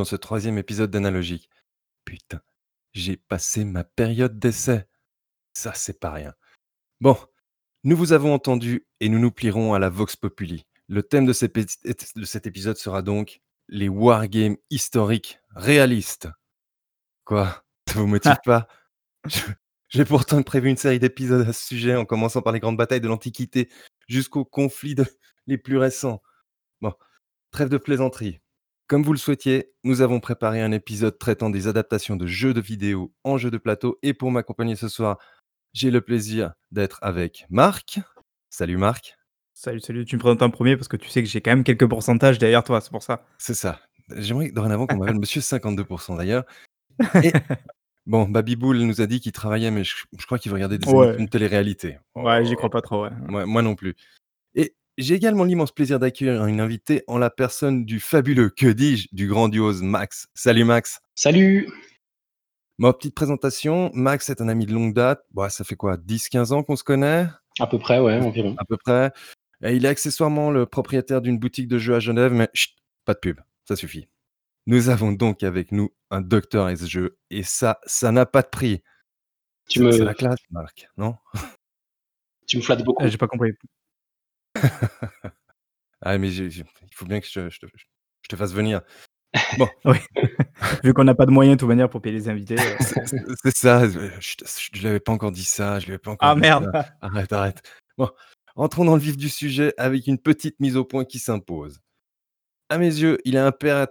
dans ce troisième épisode d'Analogique. Putain, j'ai passé ma période d'essai. Ça, c'est pas rien. Bon, nous vous avons entendu et nous nous plierons à la Vox Populi. Le thème de cet, de cet épisode sera donc les wargames historiques réalistes. Quoi? Ça vous motive pas? Je- J'ai pourtant prévu une série d'épisodes à ce sujet, en commençant par les grandes batailles de l'Antiquité jusqu'aux conflits de- les plus récents. Bon, trêve de plaisanterie. Comme vous le souhaitiez, nous avons préparé un épisode traitant des adaptations de jeux de vidéo en jeux de plateau. Et pour m'accompagner ce soir, j'ai le plaisir d'être avec Marc. Salut Marc. Salut, salut, tu me présentes en premier parce que tu sais que j'ai quand même quelques pourcentages derrière toi, c'est pour ça. C'est ça. J'aimerais dorénavant qu'on m'appelle Monsieur 52% d'ailleurs. Et bon, Babiboul nous a dit qu'il travaillait, mais je, je crois qu'il veut regarder des Ouais. de télé-réalité. Ouais, j'y Oh, crois pas trop, ouais. Moi non plus. Et j'ai également l'immense plaisir d'accueillir une invitée en la personne du fabuleux, que dis-je, du grandiose Max. Salut Max. Salut Ma petite présentation, Max est un ami de longue date. Bon, ça fait quoi 10-15 ans qu'on se connaît? À peu près, ouais, environ. à peu près. Et il est accessoirement le propriétaire d'une boutique de jeux à Genève, mais chut, pas de pub, ça suffit. Nous avons donc avec nous un docteur S-jeu, et ça, ça n'a pas de prix. Tu C'est me, c'est la classe, Marc, non? Tu me flattes beaucoup. Euh, J'ai pas compris. Ah, mais j'ai- j'ai- il faut bien que je, je te, je te fasse venir. Vu qu'on n'a pas de moyens de toute manière pour payer les invités. euh. C'est c'est- c'est ça, je, je, je lui avais pas encore dit ça, je lui avais pas encore Ah dit merde ça. Arrête, arrête. Bon, entrons dans le vif du sujet avec une petite mise au point qui s'impose. À mes yeux, il est impéra-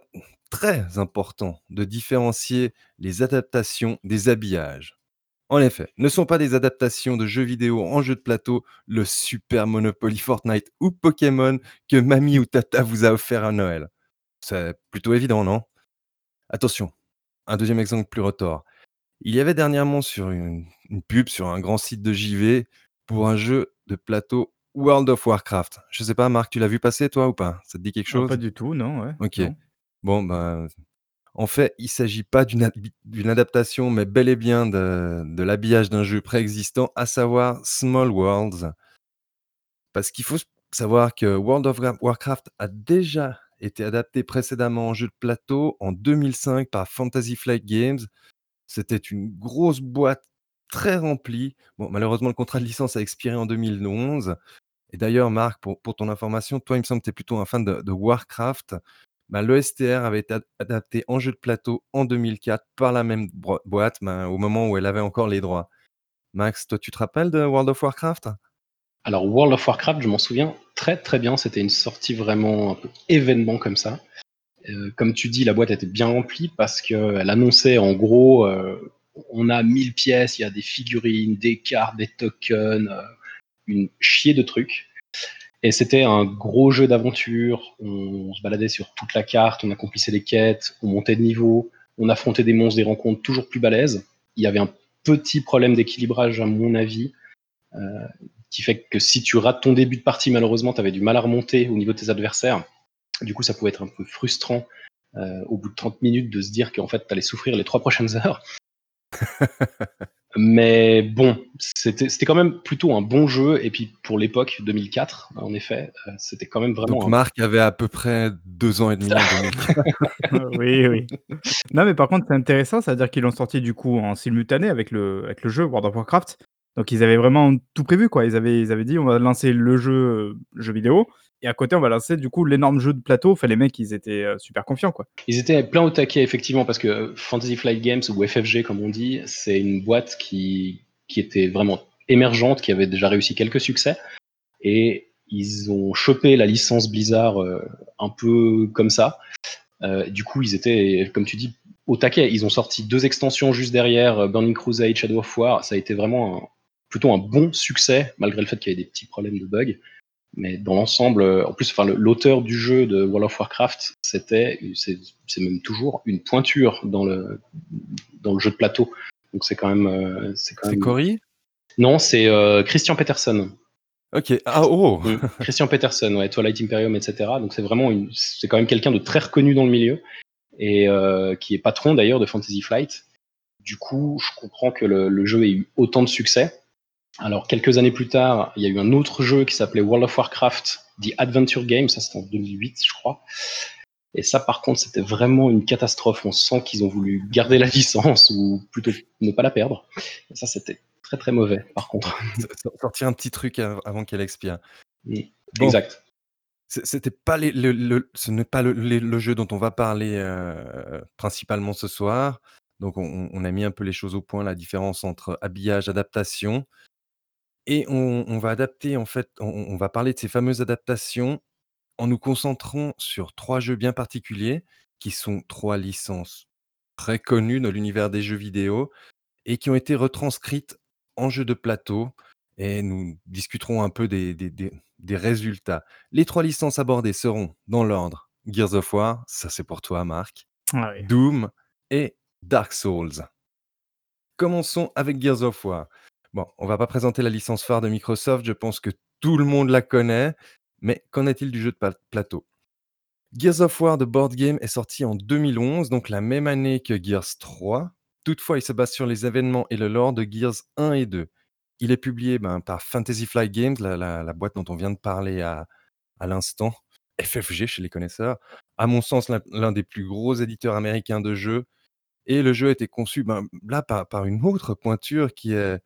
très important de différencier les adaptations des habillages. En effet, ne sont pas des adaptations de jeux vidéo en jeu de plateau, le Super Monopoly Fortnite ou Pokémon que mamie ou tata vous a offert à Noël. C'est plutôt évident, non? Attention, un deuxième exemple plus retors. Il y avait dernièrement sur une, une pub sur un grand site de JV pour un jeu de plateau World of Warcraft. Je sais pas, Marc, tu l'as vu passer toi ou pas? Ça te dit quelque chose? Pas du tout, non, ouais. Ok. non. Bon, ben, en fait, il s'agit pas d'une ad- d'une adaptation, mais bel et bien de, l'habillage d'un jeu préexistant, à savoir Small Worlds. Parce qu'il faut savoir que World of Wa- Warcraft a déjà été adapté précédemment en jeu de plateau en 2005 par Fantasy Flight Games. C'était une grosse boîte très remplie. Malheureusement, le contrat de licence a expiré en 2011. Et d'ailleurs, Marc, pour, ton information, toi, il me semble que tu es plutôt un fan de Warcraft. Bah, le STR avait été ad- adapté en jeu de plateau en 2004 par la même boîte, bah, au moment où elle avait encore les droits. Max, toi, tu te rappelles de World of Warcraft? Alors, World of Warcraft, je m'en souviens très très bien. C'était une sortie vraiment un peu événement comme ça. Euh, comme tu dis, la boîte était bien remplie parce qu'elle annonçait en gros euh, on a 1000 pièces, il y a des figurines, des cartes, des tokens, euh, une chier de trucs. Et c'était un gros jeu d'aventure. On se baladait sur toute la carte, on accomplissait des quêtes, on montait de niveau, on affrontait des monstres, des rencontres toujours plus balèzes. Il y avait un petit problème d'équilibrage, à mon avis, euh, qui fait que si tu rates ton début de partie, malheureusement, tu avais du mal à remonter au niveau de tes adversaires. Du coup, ça pouvait être un peu frustrant euh, au bout de 30 minutes de se dire qu'en fait, tu allais souffrir les trois prochaines heures. Mais bon, c'était c'était quand même plutôt un bon jeu. Et puis pour l'époque, 2004, en effet, euh, c'était quand même vraiment Donc un Marc avait à peu près deux ans et demi en 2004. oui, oui. Non, mais par contre, c'est intéressant, c'est-à-dire qu'ils l'ont sorti du coup en simultané avec le, avec le jeu World of Warcraft. Donc ils avaient vraiment tout prévu, quoi. Ils avaient, ils avaient dit on va lancer le jeu, euh, jeu vidéo, et à côté on va lancer du coup l'énorme jeu de plateau. Enfin, les mecs, ils étaient euh, super confiants, quoi. Ils étaient plein au taquet, effectivement, parce que Fantasy Flight Games, ou FFG comme on dit, c'est une boîte qui, qui était vraiment émergente, qui avait déjà réussi quelques succès. Et ils ont chopé la licence Blizzard euh, un peu comme ça. Euh, du coup, ils étaient, comme tu dis, au taquet. Ils ont sorti deux extensions juste derrière, euh, Burning Crusade, Shadow of War. Ça a été vraiment plutôt un bon succès, malgré le fait qu'il y avait des petits problèmes de bugs. Mais dans l'ensemble, euh, en plus, enfin, l'auteur du jeu de World of Warcraft, c'était, c'est même toujours une pointure dans le dans le jeu de plateau. Donc c'est quand même, euh, c'est quand C'est même. Cory? Non, c'est euh, Christian Peterson. Ok. Ah oh Mm. Christian Peterson, ouais, Twilight Imperium, etc. Donc c'est vraiment, une- c'est quand même quelqu'un de très reconnu dans le milieu et euh, qui est patron d'ailleurs de Fantasy Flight. Du coup, je comprends que le, le jeu ait eu autant de succès. Alors quelques années plus tard, il y a eu un autre jeu qui s'appelait World of Warcraft, The Adventure Game, ça c'était en 2008, je crois, Et ça, par contre, c'était vraiment une catastrophe. On sent qu'ils ont voulu garder la licence ou plutôt ne pas la perdre. Et ça, c'était très très mauvais, par contre. sortir un petit truc avant qu'elle expire. Mmh. Exact. C'était pas les, le, ce n'est pas le, jeu dont on va parler euh, principalement ce soir. Donc, on, a mis un peu les choses au point, la différence entre habillage, adaptation. Et on, va adapter, en fait, on, va parler de ces fameuses adaptations en nous concentrant sur trois jeux bien particuliers, qui sont trois licences très connues dans l'univers des jeux vidéo et qui ont été retranscrites en jeux de plateau. Et nous discuterons un peu des, des résultats. Les trois licences abordées seront dans l'ordre Gears of War, ça c'est pour toi Marc, ah Doom et Dark Souls. Commençons avec Gears of War. Bon, on va pas présenter la licence phare de Microsoft, je pense que tout le monde la connaît, mais qu'en est-il du jeu de plateau? Gears of War de board game est sorti en 2011, donc la même année que Gears 3. Toutefois, il se base sur les événements et le lore de Gears 1 et 2. Il est publié ben, par Fantasy Flight Games, la, boîte dont on vient de parler à, à l'instant, FFG chez les connaisseurs. À mon sens, l'un des plus gros éditeurs américains de jeux. Et le jeu a été conçu ben, là par, une autre pointure qui est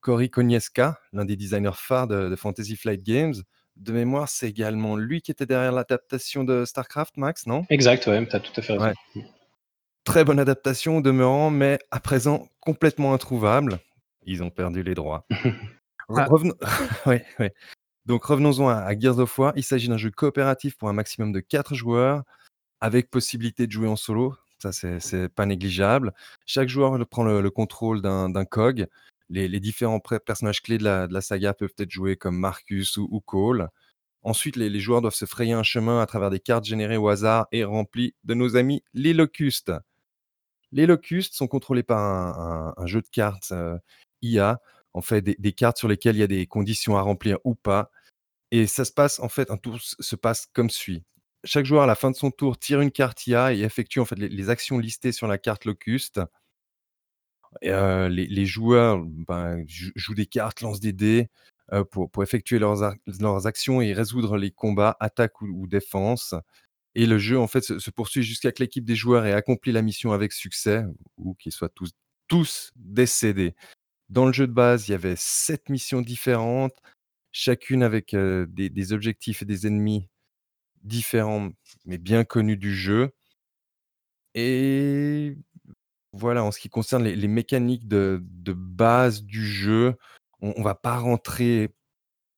Cory Konieska, l'un des designers phares de, Fantasy Flight Games. De mémoire, c'est également lui qui était derrière l'adaptation de StarCraft, Max, non? Exact, ouais, tu as tout à fait raison. Très bonne adaptation demeurant, mais à présent complètement introuvable. Ils ont perdu les droits. Ah. Donc revenons-en à, Gears of War. Il s'agit d'un jeu coopératif pour un maximum de 4 joueurs, avec possibilité de jouer en solo. Ça, c'est pas négligeable. Chaque joueur prend le, contrôle d'un COG. Les, différents personnages clés de la, saga peuvent être joués comme Marcus ou, Cole. Ensuite, les, joueurs doivent se frayer un chemin à travers des cartes générées au hasard et remplies de nos amis les locustes. Les locustes sont contrôlés par un, jeu de cartes euh, IA, en fait, des, cartes sur lesquelles il y a des conditions à remplir ou pas. Et ça se passe, en fait, un tour se passe comme suit. Chaque joueur, à la fin de son tour, tire une carte IA et effectue en fait les, actions listées sur la carte Locuste. Les, joueurs ben, jouent des cartes, lancent des dés pour, effectuer leurs, actions et résoudre les combats, attaque ou, défense. Et le jeu, en fait, se, poursuit jusqu'à que l'équipe des joueurs ait accompli la mission avec succès ou qu'ils soient tous, tous décédés. Dans le jeu de base, il y avait sept missions différentes, chacune avec des, objectifs et des ennemis différents, mais bien connus du jeu. Et voilà, en ce qui concerne les, mécaniques de, base du jeu, on ne va pas rentrer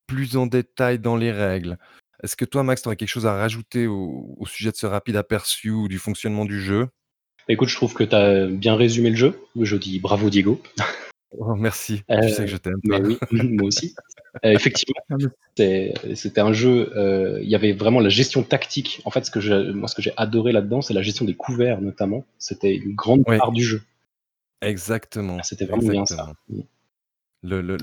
plus en détail dans les règles. Est-ce que toi, Max, tu aurais quelque chose à rajouter au, sujet de ce rapide aperçu ou du fonctionnement du jeu? Écoute, je trouve que tu as bien résumé le jeu. Je dis bravo Diego. Oh, merci, tu sais que je t'aime. oui, moi aussi. Euh, effectivement, ah, c'était un jeu. Euh, il y avait vraiment la gestion tactique. En fait, ce que moi, ce que j'ai adoré là-dedans, c'est la gestion des couverts notamment. C'était une grande part du jeu. Exactement. Ah, c'était vraiment bien ça. Le, le,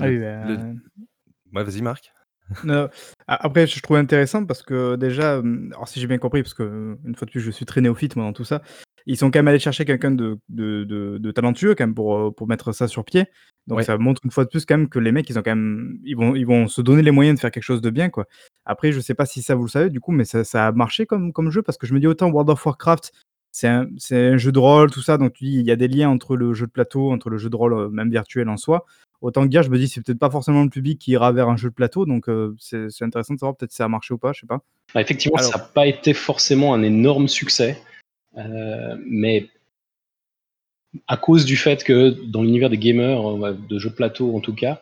bah, vas-y, Marc. après, je trouve intéressant parce que déjà, alors si j'ai bien compris, parce que une fois de plus, je suis très néophyte moi dans tout ça, ils sont quand même allés chercher quelqu'un de, de, de, talentueux quand même pour, euh, pour mettre ça sur pied. Donc ça montre une fois de plus quand même que les mecs, ils ont quand même, ils vont, ils vont se donner les moyens de faire quelque chose de bien quoi. Après, je sais pas si ça vous le savez du coup, mais ça, ça a marché comme, comme jeu parce que je me dis autant World of Warcraft, c'est un, un, jeu de rôle, tout ça, donc tu dis il y a des liens entre le jeu de plateau, entre le jeu de rôle euh, même virtuel en soi. Autant que dire, je me dis c'est peut-être pas forcément le public qui ira vers un jeu de plateau, donc euh, c'est intéressant de savoir peut-être si ça a marché ou pas, je sais pas. Bah, effectivement, ça n'a pas été forcément un énorme succès. Euh, mais à cause du fait que dans l'univers des gamers, de jeux plateau en tout cas,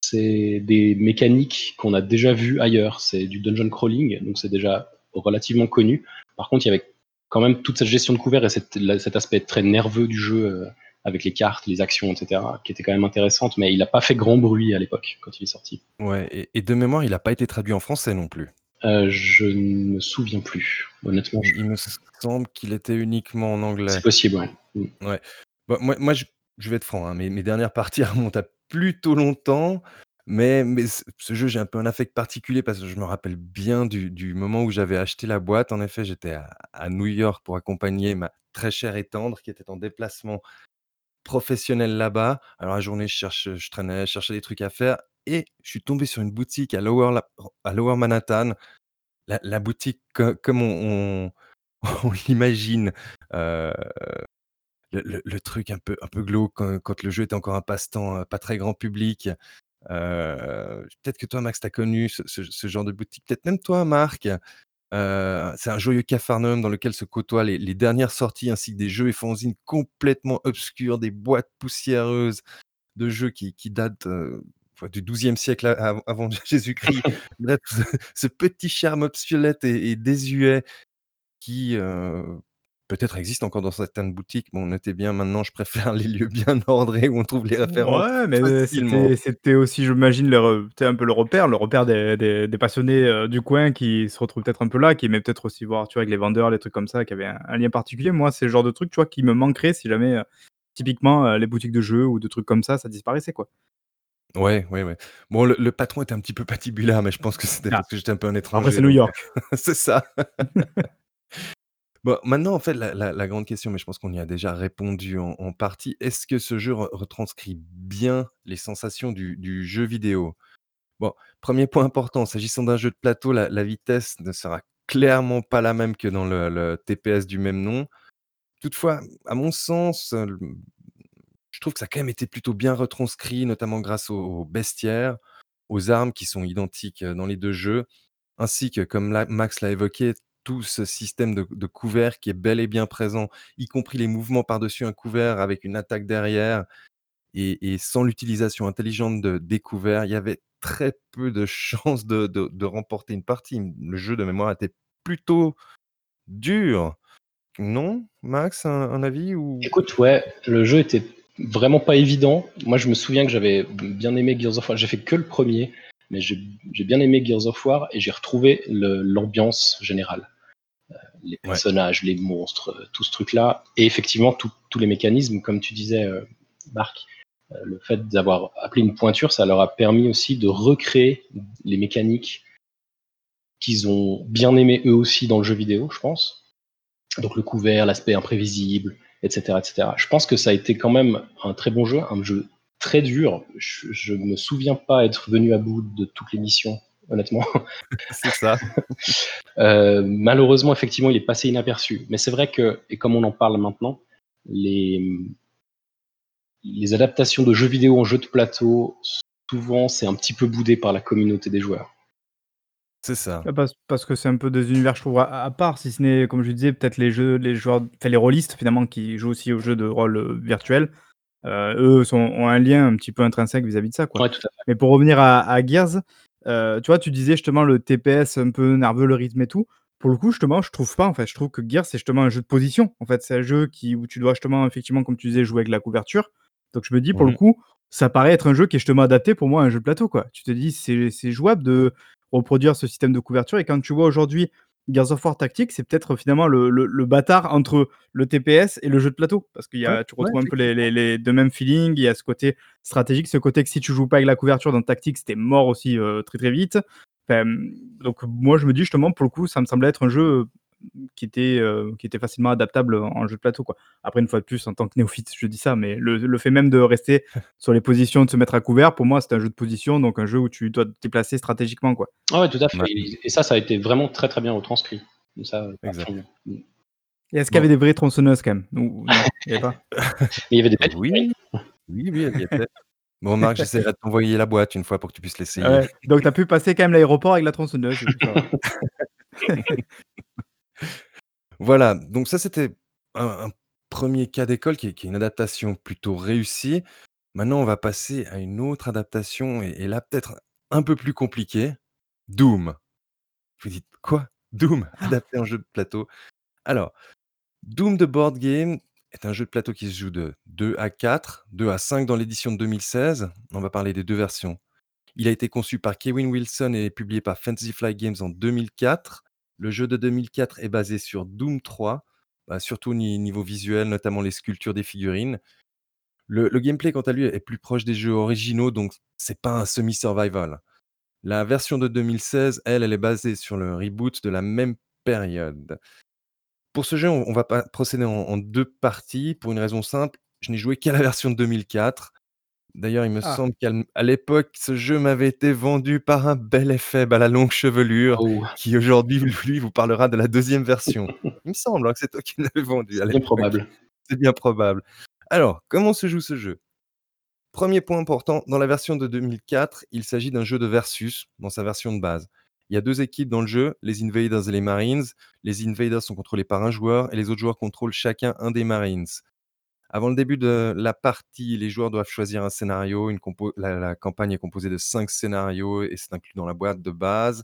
c'est des mécaniques qu'on a déjà vues ailleurs. C'est du dungeon crawling, donc c'est déjà relativement connu. Par contre, il y avait quand même toute cette gestion de couvert et cet aspect très nerveux du jeu euh, avec les cartes, les actions, etc., qui était quand même intéressante, mais il n'a pas fait grand bruit à l'époque quand il est sorti. Ouais, et de mémoire, il n'a pas été traduit en français non plus. Euh, je ne me souviens plus, honnêtement. Il me semble qu'il était uniquement en anglais. C'est possible, ouais. Mm. Ouais. Bah, moi moi je vais être franc, hein, mes mes dernières parties remontent à plutôt longtemps, mais mais ce jeu, j'ai un peu un affect particulier parce que je me rappelle bien du du moment où j'avais acheté la boîte. En effet, j'étais à New York pour accompagner ma très chère et tendre qui était en déplacement professionnel là-bas. Alors la journée, je cherche je traînais, je cherchais des trucs à faire et je suis tombé sur une boutique à Lower, Manhattan. La, boutique, comme on, on l'imagine, heu, le truc un peu un peu glauque quand le jeu était encore un passe-temps, heu, pas très grand public. Heu, peut-être que toi, Max, tu as connu ce genre de boutique, peut-être même toi, Marc. C'est un joyeux capharnaüm dans lequel se côtoient les dernières sorties ainsi que des jeux et fanzines complètement obscurs, des boîtes poussiéreuses de jeux qui qui datent, du XIIe siècle a av avant Jésus-Christ. Bref, ce petit charme obsolète et et désuet qui, heu, peut-être existe encore dans certaines boutiques. Bon, notez bien, maintenant, je préfère les lieux bien ordrés où on trouve les références Ouais, mais facilement. c'était aussi, j'imagine, un peu le repère le repère des des des passionnés, heu, du coin qui se retrouvent peut-être un peu là, qui aimaient peut-être aussi voir, tu vois, avec les vendeurs, les trucs comme ça, qui avaient un un lien particulier. Moi, c'est le genre de truc, tu vois, qui me manquerait si jamais, typiquement, les boutiques de jeux ou de trucs comme ça, ça disparaissait, quoi. Ouais, ouais, ouais. Bon, le le patron était un petit peu patibulaire, mais je pense que c'était Ah, parce que j'étais un peu un après étranger c'est New donc York. c'est ça. Bon, maintenant, en fait, la la la grande question, mais je pense qu'on y a déjà répondu en en partie, est-ce que ce jeu re retranscrit bien les sensations du du jeu vidéo? Bon, 1er point important, s'agissant d'un jeu de plateau, la la vitesse ne sera clairement pas la même que dans le le TPS du même nom. Toutefois, à mon sens, je trouve que ça a quand même été plutôt bien retranscrit, notamment grâce au au bestiaire, aux armes qui sont identiques, dans les 2 jeux, ainsi que, comme Max l'a évoqué, tout ce système de de couvert qui est bel et bien présent, y compris les mouvements par-dessus un couvert avec une attaque derrière et sans l'utilisation intelligente de des couverts, il y avait très peu de chances de remporter une partie. Le jeu de mémoire était plutôt dur. Non? Max, un un avis ou? Écoute, ouais, le jeu était vraiment pas évident. Moi, je me souviens que j'avais bien aimé Gears of War. J'ai fait que le 1er, mais j'ai bien aimé Gears of War et j'ai retrouvé l'ambiance générale. Heu, les Ouais. personnages, les monstres, heu, tout ce truc-là et effectivement tous les mécanismes comme tu disais, heu, Marc, le fait d'avoir appelé une pointure, ça leur a permis aussi de recréer les mécaniques qu'ils ont bien aimé eux aussi dans le jeu vidéo, je pense. Donc le couvert, l'aspect imprévisible et cetera et cetera. Je pense que ça a été quand même un très bon jeu, un jeu très dur. Je je me souviens pas être venu à bout de toutes les missions, honnêtement. C'est ça. Heu, malheureusement, effectivement, il est passé inaperçu. Mais c'est vrai que et comme on en parle maintenant, les, les adaptations de jeux vidéo en jeux de plateau, souvent, c'est un petit peu boudé par la communauté des joueurs. C'est ça. Bah, parce parce que c'est un peu des univers, je trouve, à à part, si ce n'est, comme je disais, peut-être les jeux les joueurs enfin les rôlistes finalement qui jouent aussi aux jeux de rôle, heu, virtuels. Heu, eux sont ont un lien un petit peu intrinsèque vis-à-vis de ça, quoi. Ouais, tout à fait. Mais pour revenir à à Gears, heu, tu vois, tu disais justement le TPS un peu nerveux, le rythme et tout. Pour le coup, justement, je trouve pas, en fait. Je trouve que Gears, c'est justement un jeu de position. En fait, c'est un jeu qui où tu dois justement, effectivement, comme tu disais, jouer avec la couverture. Donc je me dis, pour Mmh le mh. coup, ça paraît être un jeu qui est justement adapté pour moi à un jeu de plateau, quoi. Tu te dis: «C'est c'est jouable de reproduire ce système de couverture» et quand tu vois aujourd'hui Gears of War Tactics, c'est peut-être finalement le le le bâtard entre le TPS et le jeu de plateau. Parce qu'il y Ouais, a tu ouais, retrouves un peu les les les 2 mêmes feelings. Il y a ce côté stratégique, ce côté que si tu joues pas avec la couverture dans Tactics, tu es mort aussi, heu, très, très vite. Enfin, donc moi, je me dis justement, pour le coup, ça me semblait être un jeu, qui était, heu, qui était facilement adaptable en jeu de plateau, quoi. Après, une fois de plus, en tant que néophyte, je dis ça, mais le le fait même de rester sur les positions, de se mettre à couvert, pour moi, c'est un jeu de position, donc un jeu où tu dois te déplacer stratégiquement, quoi. Ah ouais, tout à fait Ouais. et ça, ça a été vraiment très, très bien retranscrit. Ça, fond. Mmh. Et est-ce qu'il y avait Bon. des vraies tronçonneuses quand même? Ou non, il y avait pas? Mais il y avait des Oui, oui, oui, elles y étaient. Bon, Marc, j'essaierai de t'envoyer la boîte une fois pour que tu puisses l'essayer. Ouais, donc tu as pu passer quand même l'aéroport avec la tronçonneuse, du coup, ça va. Voilà, donc ça, c'était un un 1er cas d'école qui est qui est une adaptation plutôt réussie. Maintenant, on va passer à une autre adaptation et et là, peut-être un peu plus compliquée, Doom. Vous dites: «Quoi? Doom adapté en jeu de plateau?» alors, Doom the Board Game est un jeu de plateau qui se joue de 2 à 4, 2 à 5 dans l'édition de 2016. On va parler des 2 versions. Il a été conçu par Kevin Wilson et publié par Fantasy Flight Games en 2004. Le jeu de 2004 est basé sur Doom 3, bah, surtout au ni niveau visuel, notamment les sculptures des figurines. Le gameplay, quant à lui, est plus proche des jeux originaux, donc c'est pas un semi survival. La version de 2016, elle, elle est basée sur le reboot de la même période. Pour ce jeu, on va procéder en en 2 parties pour une raison simple, je n'ai joué qu'à la version de 2004. D'ailleurs, il me Ah. semble qu'à l'époque, ce jeu m'avait été vendu par un bel effet à la longue chevelure Oh, qui aujourd'hui, lui, vous parlera de la 2e version. Il me semble, hein, que c'est toi qui l'avais vendu à c'est bien l'époque. probable. C'est bien probable. Alors, comment se joue ce jeu? 1er point important, dans la version de 2004, il s'agit d'un jeu de versus dans sa version de base. Il y a 2 équipes dans le jeu, les Invaders et les Marines. Les Invaders sont contrôlés par un joueur et les autres joueurs contrôlent chacun un des Marines. Avant le début de la partie, les joueurs doivent choisir un scénario, la campagne est composée de 5 scénarios et c'est inclus dans la boîte de base.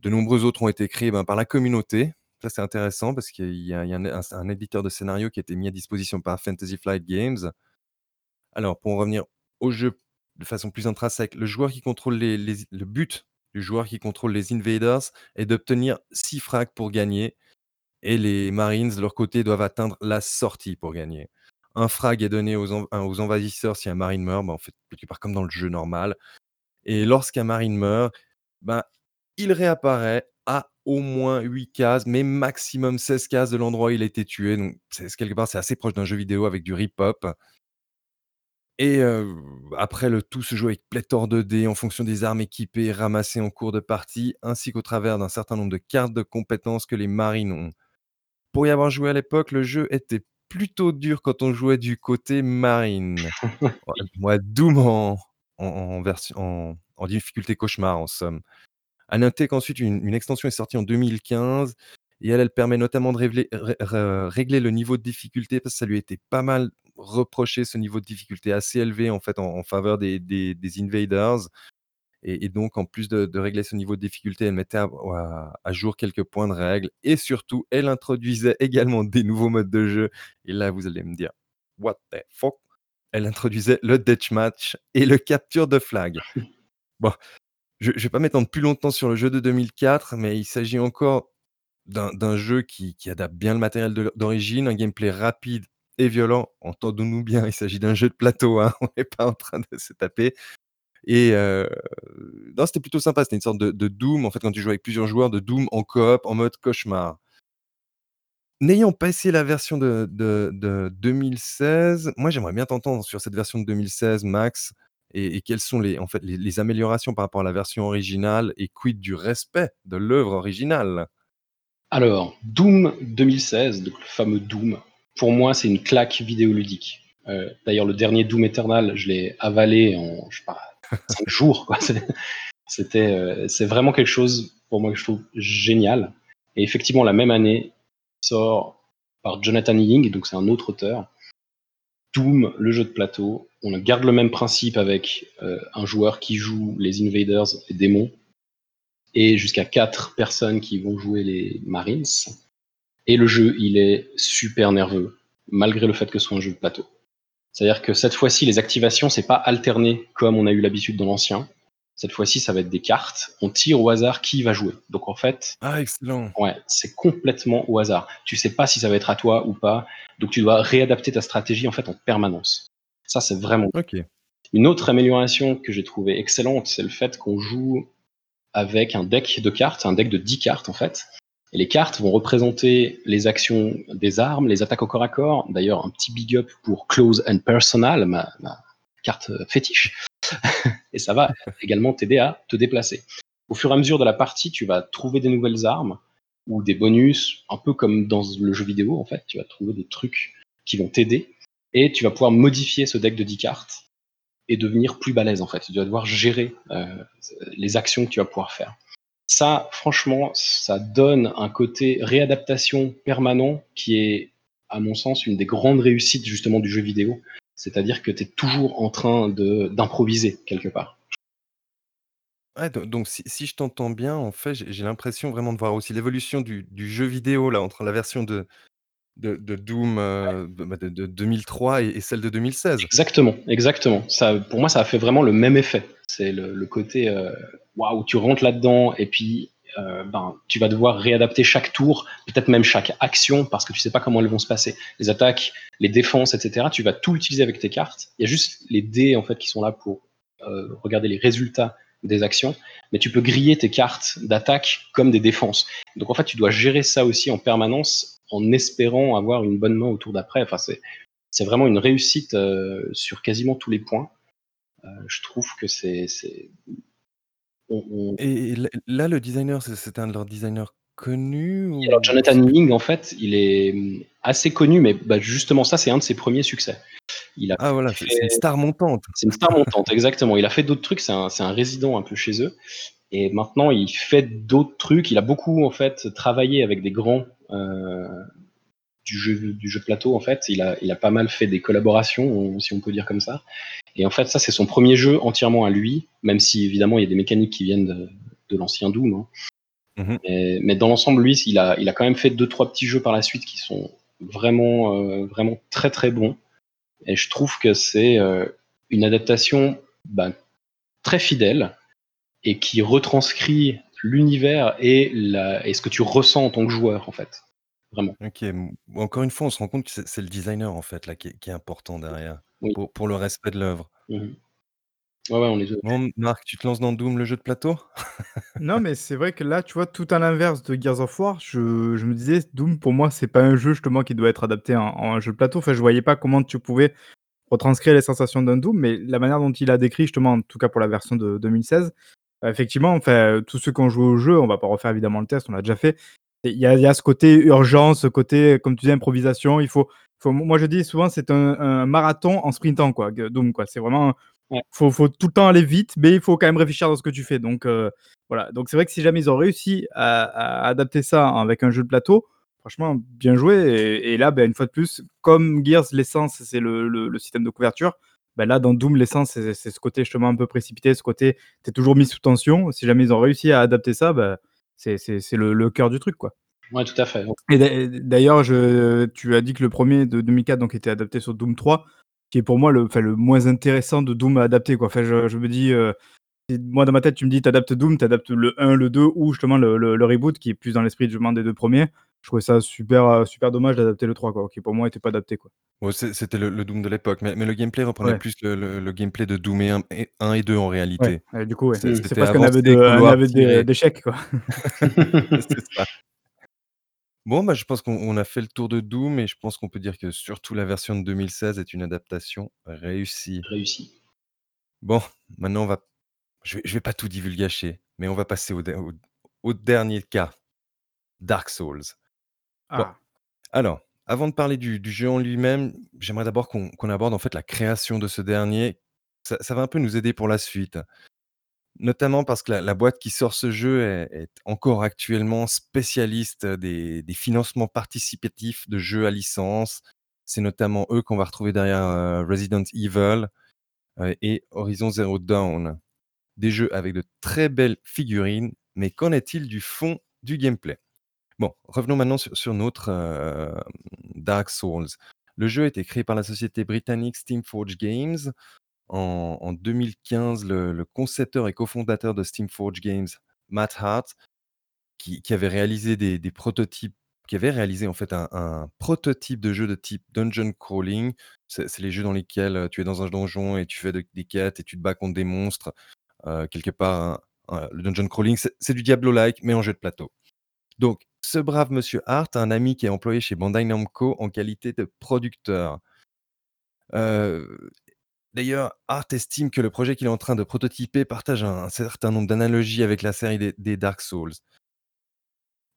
De nombreux autres ont été créés, ben, par la communauté. Ça, c'est intéressant parce qu'il y a un éditeur de scénario qui a été mis à disposition par Fantasy Flight Games. Alors, pour en revenir au jeu de façon plus intrinsèque, le joueur qui contrôle le but du joueur qui contrôle les Invaders est d'obtenir 6 frags pour gagner et les Marines, de leur côté, doivent atteindre la sortie pour gagner. Un frag est donné aux env envahisseurs si un Marine meurt, ben, en fait, quelque part comme dans le jeu normal et lorsqu'un Marine meurt, ben, il réapparaît à au moins 8 cases, mais maximum 16 cases de l'endroit où il a été tué, donc quelque part, c'est assez proche d'un jeu vidéo avec du rip-hop. Et après le tout se joue avec pléthore de dés en fonction des armes équipées ramassées en cours de partie, ainsi qu'au travers d'un certain nombre de cartes de compétences que les Marines ont. Pour y avoir joué à l'époque, le jeu était plutôt dur quand on jouait du côté Marine. Moi, Doom en difficulté cauchemar, en somme. À noter qu'ensuite une extension est sortie en 2015 et elle, permet notamment de re régler le niveau de difficulté parce que ça lui été pas mal reproché, ce niveau de difficulté assez élevé, en fait, en faveur des Invaders et donc en plus de régler ce niveau de difficulté, elle mettait à jour quelques points de règles et surtout, elle introduisait également des nouveaux modes de jeu et là, vous allez me dire: «What the fuck?» Elle introduisait le deathmatch et le capture de flag. Bon, je je vais pas m'étendre plus longtemps sur le jeu de 2004, mais il s'agit encore d'un jeu qui adapte bien le matériel d'origine, un gameplay rapide et violent. Entendons-nous bien, il s'agit d'un jeu de plateau, hein, on n'est pas en train de se taper et non, c'était plutôt sympa. C'était une sorte de Doom, en fait, quand tu jouais avec plusieurs joueurs, de Doom en coop, en mode cauchemar. N'ayant pas essayé la version de de de 2016, moi, j'aimerais bien t'entendre sur cette version de 2016, Max et quelles sont les en fait, les améliorations par rapport à la version originale et quid du respect de l'œuvre originale? Alors, Doom 2016, donc le fameux Doom, pour moi, c'est une claque vidéoludique. Heu, d'ailleurs, le dernier Doom Eternal, je l'ai avalé en, je sais pas, 5 jours, quoi. Heu, c'est vraiment quelque chose, pour moi, que je trouve génial et effectivement, la même année, sort par Jonathan Ying, donc c'est un autre auteur, Doom, le jeu de plateau. On garde le même principe avec, heu, un joueur qui joue les Invaders, les démons et jusqu'à 4 personnes qui vont jouer les Marines et le jeu, il est super nerveux, malgré le fait que ce soit un jeu de plateau. C'est-à-dire que cette fois-ci, les activations, c'est pas alterné comme on a eu l'habitude dans l'ancien. Cette fois-ci, ça va être des cartes. On tire au hasard qui va jouer. Donc en fait, Ah excellent! ouais, c'est complètement au hasard. Tu sais pas si ça va être à toi ou pas, donc tu dois réadapter ta stratégie en fait en permanence. Ça, c'est vraiment OK. une autre amélioration que j'ai trouvée excellente, c'est le fait qu'on joue avec un deck de cartes, un deck de 10 cartes en fait. Les cartes vont représenter les actions des armes, les attaques au corps à corps. D'ailleurs, un petit big up pour Close and Personal, ma, carte fétiche. et ça va également t'aider à te déplacer. Au fur et à mesure de la partie, tu vas trouver des nouvelles armes ou des bonus, un peu comme dans le jeu vidéo en fait. Tu vas trouver des trucs qui vont t'aider et tu vas pouvoir modifier ce deck de 10 cartes et devenir plus balèze en fait. Tu vas devoir gérer euh, les actions que tu vas pouvoir faire. Ça, franchement, ça donne un côté réadaptation permanent qui est, à mon sens, une des grandes réussites justement du jeu vidéo. C'est-à-dire que tu es toujours en train d'improviser quelque part. Ouais, do donc si je t'entends bien, en fait, j'ai l'impression vraiment de voir aussi l'évolution du jeu vidéo là, entre la version de de de Doom, Ouais. de bah, de de 2003 et et celle de 2016. Exactement, exactement. Ça, pour moi, ça a fait vraiment le même effet. C'est le, le côté euh, waouh, tu rentres là-dedans et puis euh, ben, tu vas devoir réadapter chaque tour, peut-être même chaque action, parce que tu sais pas comment elles vont se passer. Les attaques, les défenses, etc. Tu vas tout utiliser avec tes cartes. Il y a juste les dés en fait qui sont là pour euh, regarder les résultats des actions, mais tu peux griller tes cartes d'attaque comme des défenses. Donc en fait, tu dois gérer ça aussi en permanence en espérant avoir une bonne main au tour d'après. Enfin, c'est vraiment une réussite euh, sur quasiment tous les points. je trouve que c'est c'est on on Et là le designer, c'est un de leurs designers connus alors Jonathan Ying, en fait, il est, mmh, assez connu, mais bah, justement ça, c'est un de ses premiers succès. Il a Ah voilà, c'est c'est une star montante. c'est une star montante, exactement. Il a fait d'autres trucs, c'est un résident un peu chez eux et maintenant il fait d'autres trucs. Il a beaucoup, en fait, travaillé avec des grands, du jeu du jeu plateau, en fait. Il a il a pas mal fait des collaborations, si on peut dire comme ça et en fait, ça, c'est son 1er jeu entièrement à lui, même si évidemment il y a des mécaniques qui viennent de de l'ancien Doom, hein. Mmh mh. Mais dans l'ensemble, lui, il a il a quand même fait 2-3 petits jeux par la suite qui sont vraiment, heu, vraiment très, très bons et je trouve que c'est, heu, une adaptation, bah, très fidèle et qui retranscrit l'univers et la et ce que tu ressens en tant que joueur, en fait, vraiment. OK, encore une fois, on se rend compte que c'est c'est le designer, en fait, là, qui est qui est important derrière, Oui. pour pour le respect de l'œuvre. Mmh mh. Ouais, ouais, on est Bon, Marc, tu te lances dans Doom, le jeu de plateau? Non, mais c'est vrai que là, tu vois, tout à l'inverse de Gears of War, je je me disais: «Doom, pour moi, c'est pas un jeu justement qui doit être adapté en en jeu de plateau». Enfin, je voyais pas comment tu pouvais retranscrire les sensations d'un Doom, mais la manière dont il a décrit justement, en tout cas pour la version de 2016, bah, effectivement, enfin, tous ceux qui ont joué au jeu, on va pas refaire évidemment le test, on l'a déjà fait. Il y a il y a ce côté urgence, ce côté, comme tu dis, improvisation. Il faut faut moi je dis souvent, c'est un un marathon en sprintant quoi, Doom quoi. C'est vraiment Ouais. faut faut tout le temps aller vite, mais il faut quand même réfléchir dans ce que tu fais. Donc heu, voilà. Donc c'est vrai que si jamais ils ont réussi à à adapter ça avec un jeu de plateau, franchement bien joué et et là, bah, une fois de plus, comme Gears, l'essence, c'est le le le système de couverture, bah, là, dans Doom, l'essence, c'est c'est ce côté justement un peu précipité, ce côté, tu es toujours mis sous tension. Si jamais ils ont réussi à adapter ça, bah, c'est c'est c'est le le cœur du truc, quoi. Ouais, tout à fait. Et d'a d'ailleurs, je tu as dit que le 1er de 2004 donc était adapté sur Doom 3, qui est pour moi le moins intéressant de Doom à adapter, quoi. Enfin, je je me dis, si moi dans ma tête, tu me dis: «Tu adaptes Doom», tu adaptes le 1, le 2 ou justement le le le reboot qui est plus dans l'esprit justement des 2 premiers. Je trouvais ça super, heu, super dommage d'adapter le 3 quoi, qui pour moi était pas adapté, quoi. C'était le le Doom de l'époque, mais mais le gameplay reprenait Ouais. plus le le le gameplay de Doom et 1 et 1 et 2 en réalité. ouais, du coup, ouais. C'est Mmh. C'est c'était presque un aveu avancer, de un couloir, aveu d'é tirer. d'échec, quoi. C'est ça. Bon, bah, je pense qu'on on a fait le tour de Doom et je pense qu'on peut dire que surtout la version de 2016 est une adaptation réussie. Réussi. Bon, maintenant on va je vais je vais pas tout divulgacher, mais on va passer au der au au dernier cas, Dark Souls. Bon, Ah! alors, avant de parler du du jeu en lui-même, j'aimerais d'abord qu'on qu'on aborde en fait la création de ce dernier. Ça ça va un peu nous aider pour la suite. Notamment parce que la la boîte qui sort ce jeu est est encore actuellement spécialiste des des financements participatifs de jeux à licence. C'est notamment eux qu'on va retrouver derrière, heu, Resident Evil, heu, et Horizon Zero Dawn. Des jeux avec de très belles figurines, mais qu'en est-il du fond du gameplay? Bon, revenons maintenant sur notre, hem, Dark Souls. Le jeu a été créé par la société britannique Steamforge Games. En en 2015, le concepteur et cofondateur de Steamforge Games, Matt Hart, qui avait réalisé des prototypes qui avait réalisé en fait un prototype de jeu de type dungeon crawling. C'est les jeux dans lesquels, heu, tu es dans un donjon et tu fais de des quêtes et tu te bats contre des monstres. Heu, quelque part, le dungeon crawling, c'est du Diablo-like, mais en jeu de plateau. Donc ce brave monsieur Hart un ami qui est employé chez Bandai Namco en qualité de producteur. D'ailleurs, Hart estime que le projet qu'il est en train de prototyper partage un certain nombre d'analogies avec la série des Dark Souls.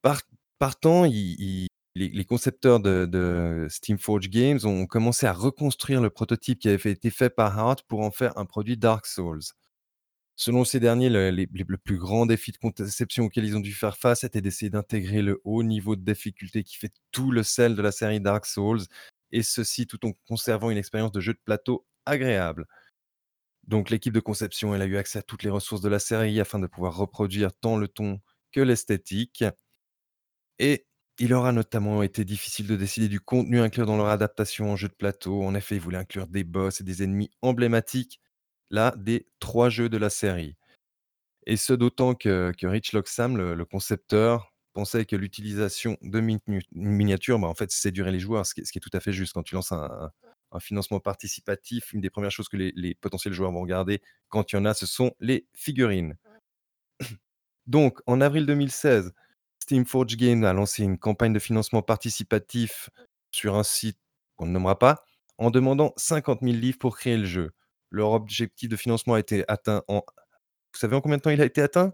Part partant, les concepteurs de de Steamforge Games ont commencé à reconstruire le prototype qui avait été fait par Hart pour en faire un produit Dark Souls. Selon ces derniers, le plus grand défi de conception auquel ils ont dû faire face était d'essayer d'intégrer le haut niveau de difficulté qui fait tout le sel de la série Dark Souls et ceci tout en conservant une expérience de jeu de plateau agréable. Donc l'équipe de conception, a eu accès à toutes les ressources de la série afin de pouvoir reproduire tant le ton que l'esthétique. Et il leur a notamment été difficile de décider du contenu à inclure dans leur adaptation en jeu de plateau. En effet, ils voulaient inclure des boss et des ennemis emblématiques, là, des 3 jeux de la série. Et ce d'autant que Rich Loxam, le concepteur, pensait que l'utilisation de miniatures, bah, en fait, séduirait les joueurs, ce qui est tout à fait juste. Quand tu lances un financement participatif, une des 1res choses que les les potentiels joueurs vont regarder quand il y en a, ce sont les figurines. Donc en avril 2016, Steamforge Games a lancé une campagne de financement participatif sur un site qu'on ne nommera pas, en demandant 50 000 livres pour créer le jeu. Leur objectif de financement a été atteint en. Vous savez en combien de temps il a été atteint?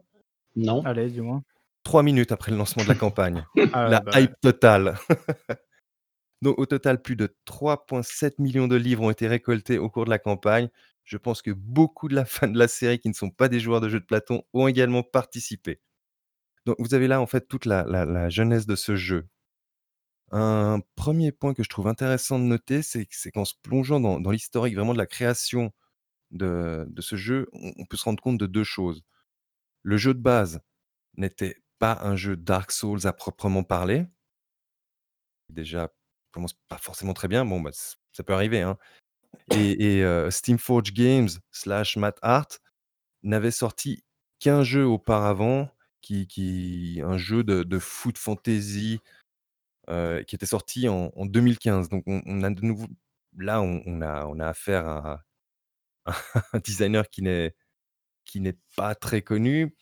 Non. Allez, dis-moi. Trois minutes après le lancement de la campagne. Ah, la bah hype totale. Donc au total, plus de 3,7 millions de livres ont été récoltés au cours de la campagne. Je pense que beaucoup de la fans de la série qui ne sont pas des joueurs de jeux de platon ont également participé. Donc vous avez là en fait toute la, la- la jeunesse de ce jeu. Un premier point que je trouve intéressant de noter, c'est que- c'est qu'en se plongeant dans, dans l'historique vraiment de la création de, ce jeu, on, peut se rendre compte de deux choses. Le jeu de base n'était pas un jeu Dark Souls à proprement parler. Déjà, commence pas forcément très bien. Bon, bah, ça peut arriver. Hein. Et, et euh, Steamforge Games slash Matt Art n'avait sorti qu'un jeu auparavant, qui, qui, un jeu de, de foot fantasy euh, qui était sorti en, en 2015. Donc, on, on a de nouveau, là, on, on a, on a affaire à un designer qui n'est qui n'est pas très connu.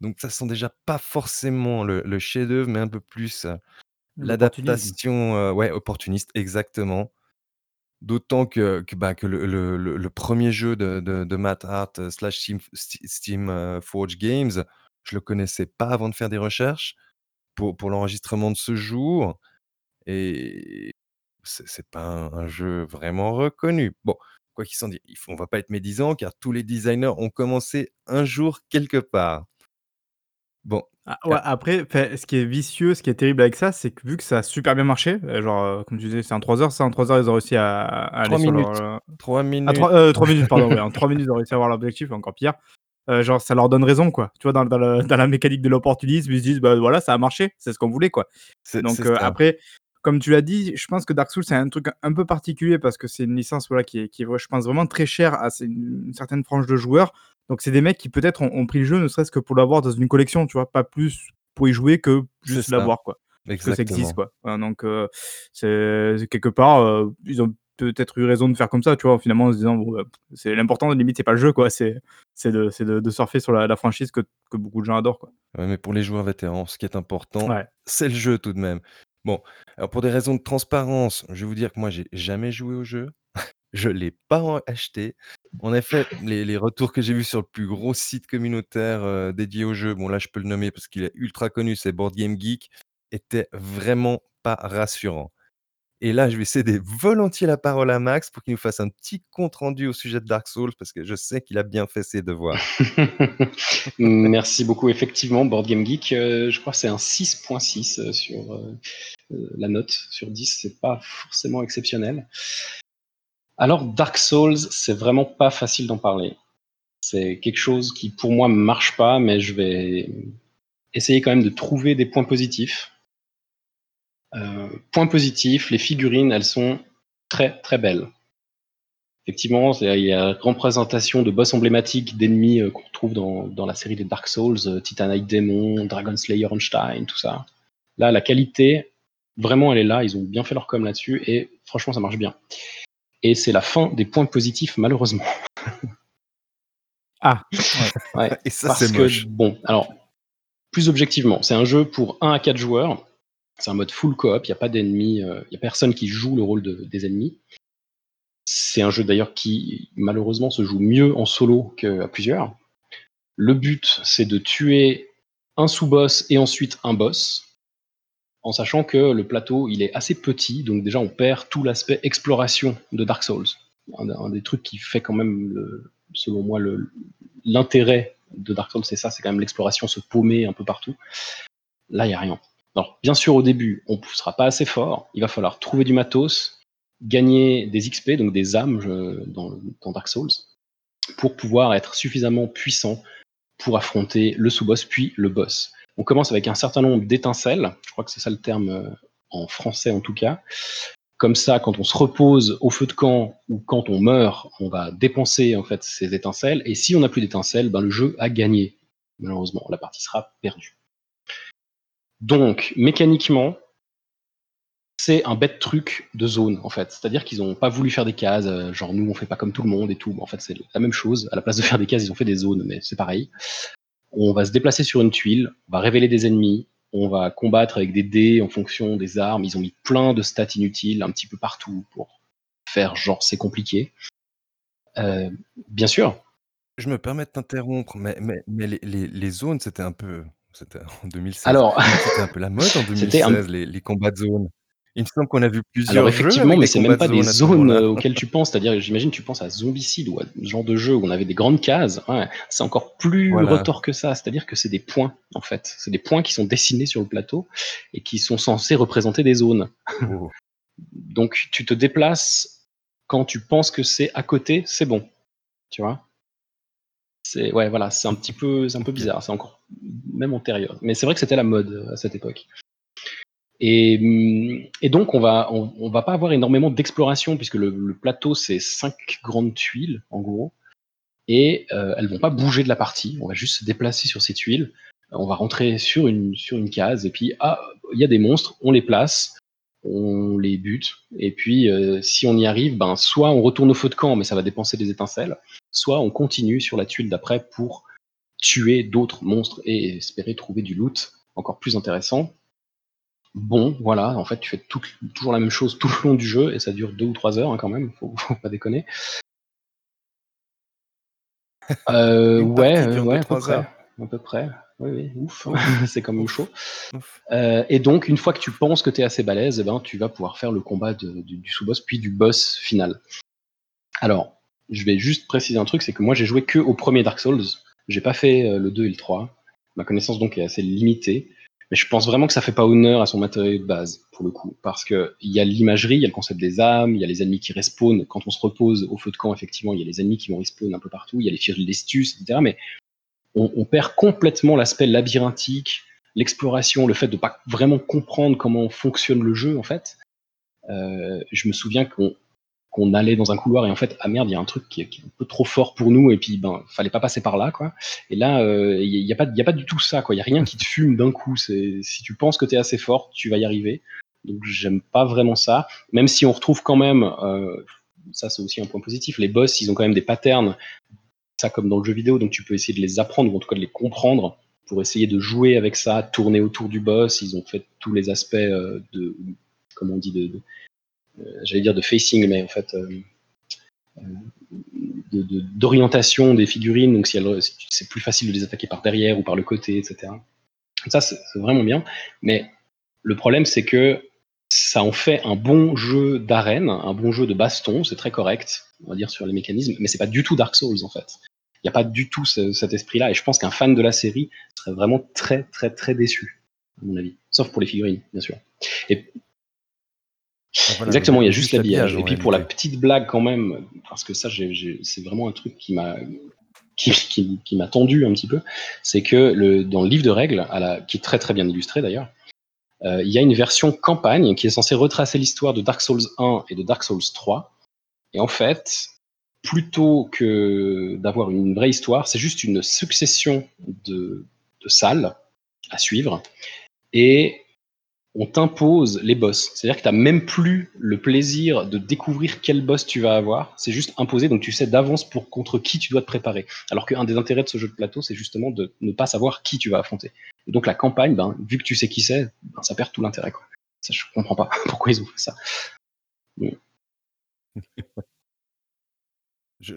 Donc, ça sent déjà pas forcément le, le chef-d'œuvre, mais un peu plus euh, l'adaptation, euh, ouais, opportuniste, exactement. D'autant que, que, bah, que le, le- le- le premier jeu de, de, de Matt Hart euh, slash Steam, Steam, Forge Games, je le connaissais pas avant de faire des recherches pour, pour l'enregistrement de ce jour. Et c'est pas un, un jeu vraiment reconnu. Bon, quoi qu'il s'en dise, il faut, on va pas être médisant car tous les designers ont commencé un jour quelque part. Bon, Ah, ouais, après, ce qui est vicieux, ce qui est terrible avec ça, c'est que vu que ça a super bien marché, euh, genre, euh, comme tu disais, c'est en 3 heures, ça, en 3 heures, ils ont réussi à, à aller Trois sur minutes. leur. trois minutes. Ah, 3, euh, minutes, pardon, ouais, en 3 minutes, ils ont réussi à avoir l'objectif, encore pire. Genre, ça leur donne raison, quoi. Tu vois, dans, dans, le- dans la mécanique de l'opportunisme, ils se disent, bah voilà, ça a marché, c'est ce qu'on voulait, quoi. Donc après, comme tu l'as dit, je pense que Dark Souls c'est un truc un peu particulier parce que c'est une licence voilà qui est, qui est, je pense vraiment très chère à une, une certaine frange de joueurs. Donc c'est des mecs qui peut-être ont, ont pris le jeu ne serait-ce que pour l'avoir dans une collection, tu vois, pas plus pour y jouer que juste l'avoir quoi. Parce que ça existe quoi. Donc euh, c'est quelque part euh, ils ont peut-être eu raison de faire comme ça, tu vois, finalement en se disant bon, bah, c'est l'important limite c'est pas le jeu quoi, c'est de, c'est de, de surfer sur la, la franchise que, que beaucoup de gens adorent quoi. Ouais, mais pour les joueurs vétérans, ce qui est important, Ouais. c'est le jeu tout de même. Bon, alors pour des raisons de transparence, je vais vous dire que moi, j'ai jamais joué au jeu. Je l'ai pas acheté. En effet, les, les retours que j'ai vus sur le plus gros site communautaire euh, dédié au jeu, bon là, je peux le nommer parce qu'il est ultra connu, c'est Board Game Geek, étaient vraiment pas rassurants. Et là, je vais céder volontiers la parole à Max pour qu'il nous fasse un petit compte rendu au sujet de Dark Souls parce que je sais qu'il a bien fait ses devoirs. Merci beaucoup. Effectivement, Board Game Geek, euh, je crois que c'est un 6.6 euh, sur euh, la note sur 10. C'est pas forcément exceptionnel. Alors, Dark Souls, c'est vraiment pas facile d'en parler. C'est quelque chose qui, pour moi, marche pas, mais je vais essayer quand même de trouver des points positifs. Euh, point positif, les figurines, elles sont très très belles. Effectivement, c'est- il y a une représentation de boss emblématiques d'ennemis euh, qu'on retrouve dans, dans la série des Dark Souls, euh, Titanite Demon, Dragon Slayer Einstein, tout ça. Là, la qualité, vraiment, elle est là. Ils ont bien fait leur com là-dessus et franchement, ça marche bien. Et c'est la fin des points positifs, malheureusement. Ah, Ouais, Et ça, parce c'est que, bon, alors, plus objectivement, c'est un jeu pour 1 à 4 joueurs. C'est un mode full coop, il n'y a pas d'ennemis, euh, il n'y a personne qui joue le rôle de- des ennemis. C'est un jeu d'ailleurs qui, malheureusement, se joue mieux en solo qu'à plusieurs. Le but, c'est de tuer un sous-boss et ensuite un boss, en sachant que le plateau, il est assez petit, donc déjà, on perd tout l'aspect exploration de Dark Souls. Un, des trucs qui fait quand même, selon moi, l'intérêt de Dark Souls, c'est ça, c'est quand même l'exploration, se paumer un peu partout. Là, il n'y a rien. Alors, bien sûr, au début, on ne sera pas assez fort. Il va falloir trouver du matos, gagner des XP, donc des âmes dans, dans Dark Souls, pour pouvoir être suffisamment puissant pour affronter le sous-boss puis le boss. On commence avec un certain nombre d'étincelles, je crois que c'est ça le terme euh, en français en tout cas. Comme ça, quand on se repose au feu de camp ou quand on meurt, on va dépenser en fait ces étincelles. Et si on n'a plus d'étincelles, ben, le jeu a gagné. Malheureusement, la partie sera perdue. Donc, mécaniquement, c'est un bête truc de zone en fait. C'est-à-dire qu'ils n'ont pas voulu faire des cases, euh, genre nous on fait pas comme tout le monde et tout. En fait, c'est la même chose. À la place de faire des cases, ils ont fait des zones, mais c'est pareil. On va se déplacer sur une tuile, on va révéler des ennemis, on va combattre avec des dés en fonction des armes. Ils ont mis plein de stats inutiles un petit peu partout pour faire genre c'est compliqué. Heu, bien sûr. Je me permets de t'interrompre, mais mais les zones, c'était un peu c'était en 2016. Alors, C'était un peu la mode en c'était un 2016, les les combats de zones. Il me semble qu'on a vu Alors plusieurs jeux effectivement, avec mais des c'est combats même de pas des zones à ce zones, moment-là. heu, auxquelles tu penses, c'est-à-dire, j'imagine, tu penses à Zombicide ou à ce genre de jeu où on avait des grandes cases. Ouais, c'est encore plus Voilà. retors que ça, c'est-à-dire que c'est des points, en fait. C'est des points qui sont dessinés sur le plateau et qui sont censés représenter des zones. Oh. Donc tu te déplaces quand tu penses que c'est à côté, c'est bon, tu vois? C'est un petit peu bizarre, c'est encore même antérieur. Mais c'est vrai que c'était la mode, heu, à cette époque. Et et donc on va va pas avoir énormément d'exploration puisque le plateau, c'est 5 grandes tuiles, en gros et heu, elles vont pas bouger de la partie. On va juste se déplacer sur ces tuiles. On va rentrer sur une sur une case et puis, ah, il y a des monstres, on les place, on les bute et puis, heu, si on y arrive, ben, soit on retourne au feu de camp, mais ça va dépenser des étincelles, soit on continue sur la tuile d'après pour tuer d'autres monstres et espérer trouver du loot encore plus intéressant. Bon, voilà, en fait, tu fais toujours la même chose tout le long du jeu et ça dure 2 ou 3 heures, hein, quand même, faut faut pas déconner. Heu, Une ouais, partie heu, dure ouais, à peu 2-3 près, heures? à peu près. Oui, oui, ouf, Ouf, c'est quand même chaud. Heu et donc une fois que tu penses que tu es assez balèze et ben, tu vas pouvoir faire le combat de du du sous-boss, puis du boss final. Alors, je vais juste préciser un truc, c'est que moi j'ai joué qu'au 1er Dark Souls. J'ai pas fait, heu, le 2 et le 3. Ma connaissance donc est assez limitée, mais je pense vraiment que ça fait pas honneur à son matériau de base, pour le coup. Parce qu'il y a l'imagerie, il y a le concept des âmes, il y a les ennemis qui respawnent. Quand on se repose au feu de camp, effectivement, il y a les ennemis qui vont respawn un peu partout, il y a les Firelestus et cetera, mais on perd complètement l'aspect labyrinthique, l'exploration, le fait de pas vraiment comprendre comment fonctionne le jeu, en fait. Heu, je me souviens qu'on allait dans un couloir et en fait, ah merde, il y a un truc qui est un peu trop fort pour nous et puis, ben, fallait pas passer par là, quoi et là, il y a il y a pas du tout ça, quoi. Il y a rien qui te fume d'un coup. Si tu penses que tu es assez fort, tu vas y arriver. Donc j'aime pas vraiment ça, même si on retrouve quand même, heu, ça c'est aussi un point positif, les boss, ils ont quand même des patterns, ça comme dans le jeu vidéo, donc tu peux essayer de les apprendre ou en tout cas de les comprendre pour essayer de jouer avec ça, tourner autour du boss. Ils ont fait tous les aspects, heu, de comment on dit? Heu, j'allais dire de facing, mais en fait, de d'orientation des figurines, donc si c'est plus facile de les attaquer par derrière ou par le côté et cetera. Ça, c'est vraiment bien, mais le problème, c'est que ça en fait un bon jeu d'arène, un bon jeu de baston, c'est très correct, on va dire, sur les mécanismes, mais c'est pas du tout Dark Souls, en fait. Il y a pas du tout ce cet esprit-là et je pense qu'un fan de la série serait vraiment très, très, très déçu, à mon avis, sauf pour les figurines, bien sûr. Et Ah voilà, exactement, il y a juste juste l'habillage, et puis pour la petite blague quand même, parce que ça, c'est vraiment un truc qui m'a qui qui qui m'a tendu un petit peu, c'est que le dans le livre de règles à la qui est très, très bien illustré d'ailleurs, il y a une version campagne qui est censée retracer l'histoire de Dark Souls 1 et de Dark Souls 3 et en fait, plutôt que d'avoir une vraie histoire, c'est juste une succession de de salles à suivre. Et on t'impose les boss. C'est-à-dire que tu as même plus le plaisir de découvrir quel boss tu vas avoir, c'est juste imposé, donc tu sais d'avance pour contre qui tu dois te préparer. Alors qu'un des intérêts de ce jeu de plateau, c'est justement de ne pas savoir qui tu vas affronter et donc la campagne, ben, vu que tu sais qui c'est, ben, ça perd tout l'intérêt, quoi. Ça, je comprends pas pourquoi ils ont fait ça. Je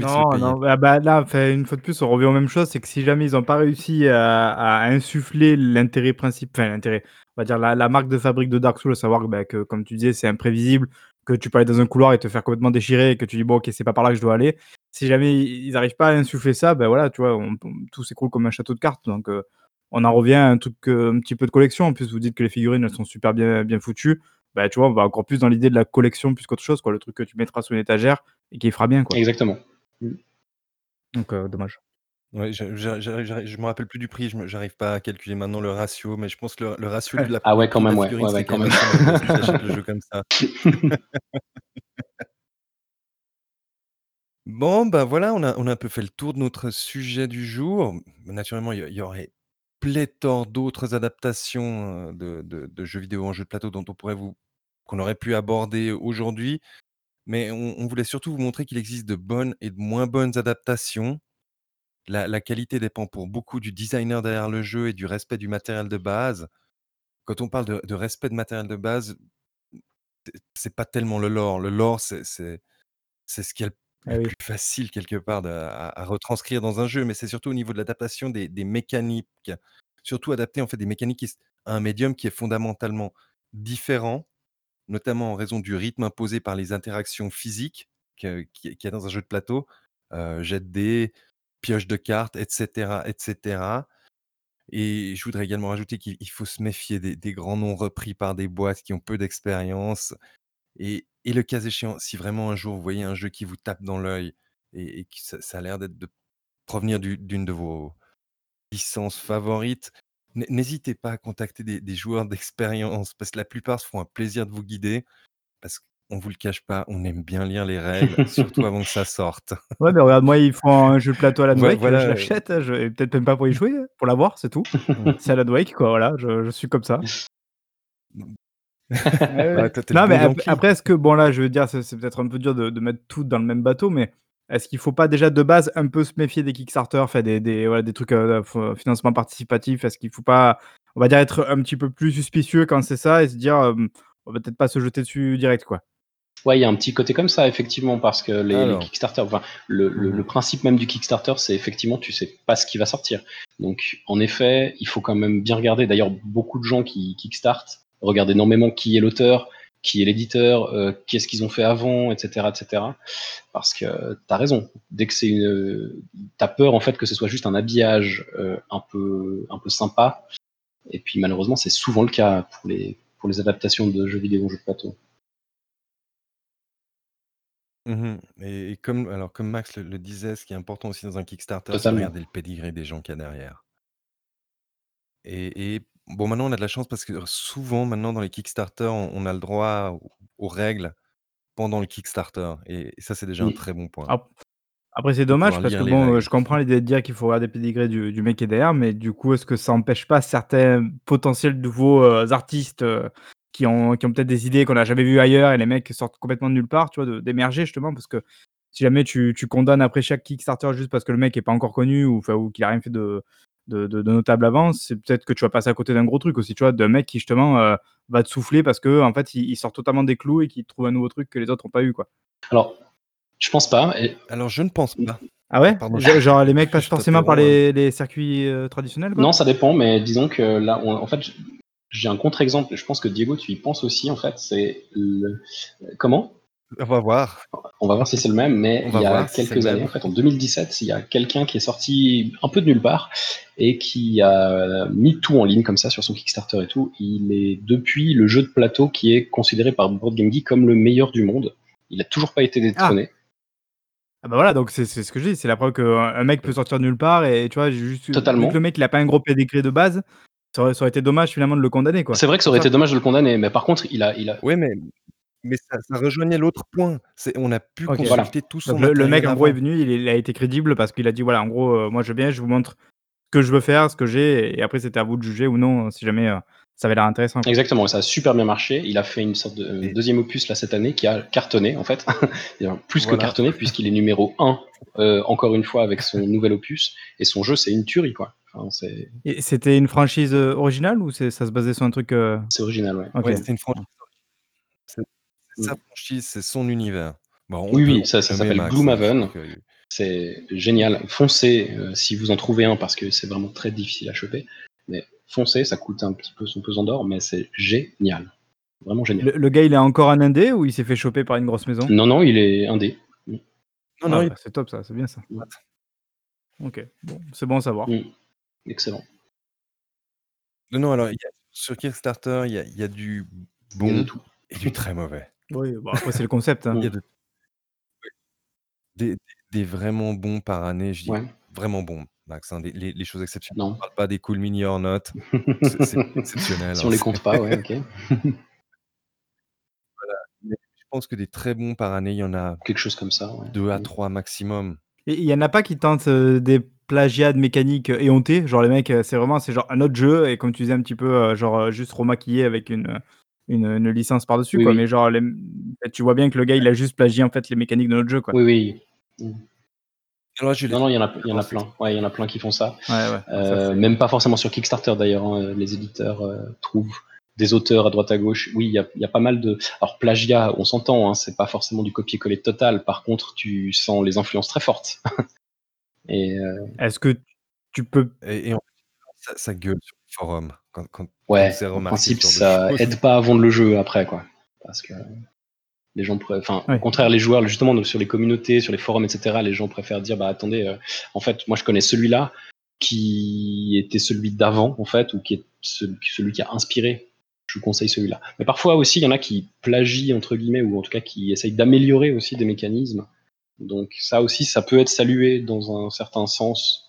Non, non, bah bah, là, une fois de plus, on revient aux mêmes choses, c'est que si jamais ils ont pas réussi à à insuffler l'intérêt princip enfin l'intérêt, on va dire la la marque de fabrique de Dark Souls, à savoir que, bah, que comme tu disais, c'est imprévisible, que tu peux aller dans un couloir et te faire complètement déchirer et que tu dis: «Bon OK, c'est pas par là que je dois aller». Si jamais ils arrivent pas à insuffler ça, bah, voilà, tu vois, on on tout s'écroule comme un château de cartes donc heu, on en revient à un truc, heu, un petit peu de collection. En plus, vous dites que les figurines, elles sont super bien bien foutues. Bah, tu vois, on va encore plus dans l'idée de la collection plus qu'autre chose, quoi. Le truc que tu mettras sur une étagère et qui fera bien, quoi. Exactement. Donc heu, dommage. Ouais, je je me rappelle plus du prix, je me j'arrive pas à calculer maintenant le ratio, mais je pense que le le ratio de la Ah ouais, quand prix de la même, ouais. figurine Ouais, quand quand même même. assez modeste si j'achète le jeu comme ça. Bon, bah, voilà, on a on a un peu fait le tour de notre sujet du jour. Naturellement, il y a il y aurait pléthore d'autres adaptations, heu, de de de jeux vidéo en jeu de plateau dont on pourrait vous qu'on aurait pu aborder aujourd'hui, mais on on voulait surtout vous montrer qu'il existe de bonnes et de moins bonnes adaptations. La la qualité dépend pour beaucoup du designer derrière le jeu et du respect du matériel de base. Quand on parle de de respect de matériel de base, c'est pas tellement le lore. Le lore, c'est ce a Ah le oui. plus facile quelque part de à à retranscrire dans un jeu, mais c'est surtout au niveau de l'adaptation des des mécaniques. Surtout adapter en fait des mécaniques qui à un médium qui est fondamentalement différent, notamment en raison du rythme imposé par les interactions physiques que qu'il y a dans un jeu de plateau, heu, jet de dés, pioche de cartes et cetera et je voudrais également rajouter qu'il il faut se méfier des grands noms repris par des boîtes qui ont peu d'expérience. Et le cas échéant, si vraiment un jour vous voyez un jeu qui vous tape dans l'œil et et que ça a l'air d'être de provenir d'u d'une de vos licences favorites, n'hé n'hésitez pas à contacter des des joueurs d'expérience parce que la plupart se feront un plaisir de vous guider parce qu'on vous le cache pas, on aime bien lire les règles, surtout avant que ça sorte. Ouais, mais regarde, moi, ils font un jeu de plateau Voi Wake, voilà, je l'achète, je et peut-être même pas pour y jouer, pour l'avoir, c'est tout. C'est Alan Wake, quoi, voilà, je je suis comme ça. Ouais, Ouais, ouais. toi, Non, mais ap après, est-ce que bon, là, je veux dire, c'est peut-être un peu dur de de mettre tout dans le même bateau, mais est-ce qu'il faut pas déjà de base un peu se méfier des Kickstarter, enfin des des voilà, des trucs, heu, f financement participatif? Est-ce qu'il faut pas, on va dire, être un petit peu plus suspicieux quand c'est ça et se dire, hem, on va peut-être pas se jeter dessus direct, quoi? Ouais, il y a un petit côté comme ça, effectivement, parce que les. Kickstarter, enfin, le le principe même du Kickstarter, c'est effectivement, tu sais pas ce qui va sortir. Donc en effet, il faut quand même bien regarder. D'ailleurs, beaucoup de gens qui kickstartent regardent énormément qui est l'auteur, qui est l'éditeur, heu, qu'est-ce qu'ils ont fait avant, et cetera, et cetera. Parce que tu as raison, dès que c'est une, heu, tu as peur en fait que ce soit juste un habillage, heu, un peu un peu sympa et puis malheureusement, c'est souvent le cas pour les pour les adaptations de jeux vidéo, jeux de plateau. Mmh mh et et comme alors comme Max le le disait, ce qui est important aussi dans un Kickstarter, c'est de Totalement. regarder le pédigré des gens qu'il y a derrière. Et et bon, maintenant on a de la chance parce que souvent maintenant dans les Kickstarter, on on a le droit aux aux règles pendant le Kickstarter et ça, c'est déjà un très bon point. Ap après, c'est De dommage pouvoir parce que lire les bon, heu, règles. je comprends l'idée de dire qu'il faut regarder le pédigré du du mec qui est derrière, mais du coup, est-ce que ça empêche pas certains potentiels nouveaux, heu, artistes, heu, qui ont qui ont peut-être des idées qu'on n'a jamais vues ailleurs et les mecs sortent complètement de nulle part, tu vois, d'émerger justement? Parce que si jamais tu tu condamnes après chaque Kickstarter juste parce que le mec est pas encore connu ou ou qu'il a rien fait de de de de notable avant, c'est peut-être que tu vas passer à côté d'un gros truc aussi, tu vois? D'un mec qui justement, heu, va te souffler parce qu'en fait, il il sort totalement des clous et qu'il trouve un nouveau truc que les autres ont pas eu, quoi. Alors, je pense pas et Alors je ne pense pas. Ah ouais? Pardon, Ge genre les mecs passent forcément par hein. les les circuits, heu, traditionnels, quoi? non, ça dépend, mais disons que là, on en fait, j'ai un contre-exemple je pense que Diego, tu y penses aussi en fait, c'est le comment? On va voir. On va voir si c'est le même, mais il y a si quelques années, en fait, en 2017, il y a quelqu'un qui est sorti un peu de nulle part et qui a mis tout en ligne comme ça sur son Kickstarter et tout. Il est depuis le jeu de plateau qui est considéré par Board Game Geek comme le meilleur du monde. Il a toujours pas été détrôné. Ah bah voilà, donc c'est ce que je dis, c'est la preuve qu'un un mec peut sortir de nulle part et tu vois, juste Totalement. le mec il a pas un gros pédigré de base, ça aurait ça aurait été dommage finalement de le condamner, quoi. C'est vrai que ça aurait ça. été dommage de le condamner, mais par contre, il a il a Ouais, mais mais ça ça rejoignait l'autre point. C'est on a pu. Voilà. consulter tout son le le mec en gros est venu, il a été crédible parce qu'il a dit: «Voilà, en gros, heu, moi je viens, je vous montre ce que je veux faire, ce que j'ai» et après c'était à vous de juger ou non, si jamais, heu, ça avait l'air intéressant, quoi. Exactement, et ça a super bien marché. Il a fait une sorte de euh, 2e opus là cette année qui a cartonné en fait. Plus que cartonné puisqu'il est numéro 1 heu, encore une fois avec son nouvel opus et son jeu c'est une tuerie quoi. Enfin, c'était une franchise, heu, originale ou ça se basait sur un truc, heu c'est original, ouais. OK. Ouais, c'était une franchise. C'est sa Mmh. franchise, c'est son univers. Bon, on Oui, oui, ça ça s'appelle Gloomhaven. C'est génial. Foncez, heu, si vous en trouvez un parce que c'est vraiment très difficile à choper, mais foncez, ça coûte un petit peu son pesant d'or, mais c'est génial. Vraiment génial. Le le gars, il est encore en indé ou il s'est fait choper par une grosse maison? Non, non, il est indé. Non, Ah non, il bah, c'est top ça, c'est bien ça. Ouais. OK, bon, c'est bon à savoir. Mmh. Excellent. non, non, alors il y a sur Kickstarter, il y a il y a du Il y a de bon tout. et du très mauvais. Oui, après c'est le concept, hein. Il y a de des des des vraiment bons par année, je dis Ouais. vraiment bons, Max, hein, des les les choses exceptionnelles. Non. On parle pas des Cool Mini or Not, c'est c'est exceptionnel, Si hein, on les c'est compte pas, ouais, OK. mais je pense que des très bons par année, il y en a Quelque chose comme ça, ouais. 2 à Mmh. 3 maximum. Et il y en a pas qui tentent, heu, des plagiats de mécaniques, heu, éhontés? Genre les mecs, heu, c'est vraiment c'est genre un autre jeu et comme tu disais un petit peu, heu, genre, juste remaquillé avec une, une, une licence par-dessus, Oui, quoi. oui. Mais genre les tu vois bien que le gars, il a juste plagié, en fait, les mécaniques de notre jeu, quoi. Oui, oui. Alors je Non, non, il y en a il y en a plein. Ouais, il y en a plein qui font ça. Ouais, ouais. Euh, même pas forcément sur Kickstarter d'ailleurs, hein, les éditeurs euh, trouvent des auteurs à droite à gauche. Oui, il y a, y a, pas mal de. Alors plagiat, on s'entend, hein, c'est pas forcément du copier-coller total. Par contre, tu sens les influences très fortes. et euh... est-ce que tu peux et, et en ça, ça, gueule sur le forum quand, quand, ouais, quand en principe, ça aide pas à vendre le jeu après, quoi. Parce que les gens enfin ouais. au contraire les joueurs justement donc, sur les communautés sur les forums etc les gens préfèrent dire bah attendez euh, en fait moi je connais celui-là qui était celui d'avant en fait ou qui est celui qui a inspiré je vous conseille celui-là mais parfois aussi il y en a qui plagient entre guillemets ou en tout cas qui essayent d'améliorer aussi des mécanismes donc ça aussi ça peut être salué dans un certain sens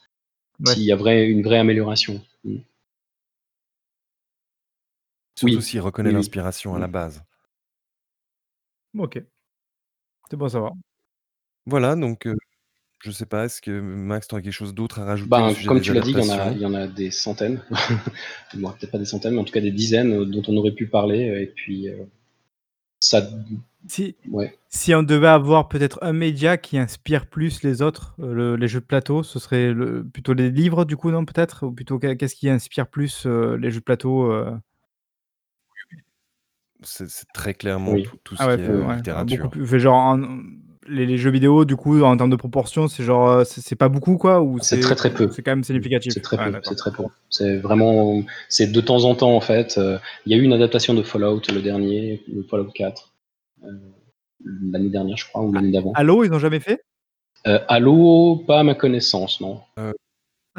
ouais. s'il y a vrai, une vraie amélioration mm. Surtout oui. s'il reconnaît oui, l'inspiration oui. à la base Ok. C'est bon à savoir. Voilà, donc euh, je sais pas, est-ce que Max, tu aurais quelque chose d'autre à rajouter ben, Comme tu l'as dit, il y, en a, il y en a des centaines. bon, peut-être pas des centaines, mais en tout cas des dizaines dont on aurait pu parler. Et puis, euh, ça. Si, ouais. si on devait avoir peut-être un média qui inspire plus les autres, euh, le, les jeux de plateau, ce serait le, plutôt les livres, du coup, non, peut-être? Ou plutôt qu'est-ce qui inspire plus euh, les jeux de plateau euh? C'est très clairement oui. tout, tout, ce ah ouais, qui est ouais, littérature. Plus, genre, en, les, les, jeux vidéo, du coup, en termes de proportion, c'est genre, c'est pas beaucoup, quoi ou C'est très très peu. C'est quand même significatif? C'est très, peu. C'est très peu. C'est vraiment, c'est de temps en temps, en fait. Il euh, y a eu une adaptation de Fallout, le dernier, le Fallout 4, euh, l'année dernière, je crois, ou l'année d'avant. Halo, ils n'ont jamais fait? Euh, Halo, pas à ma connaissance, non. Ah,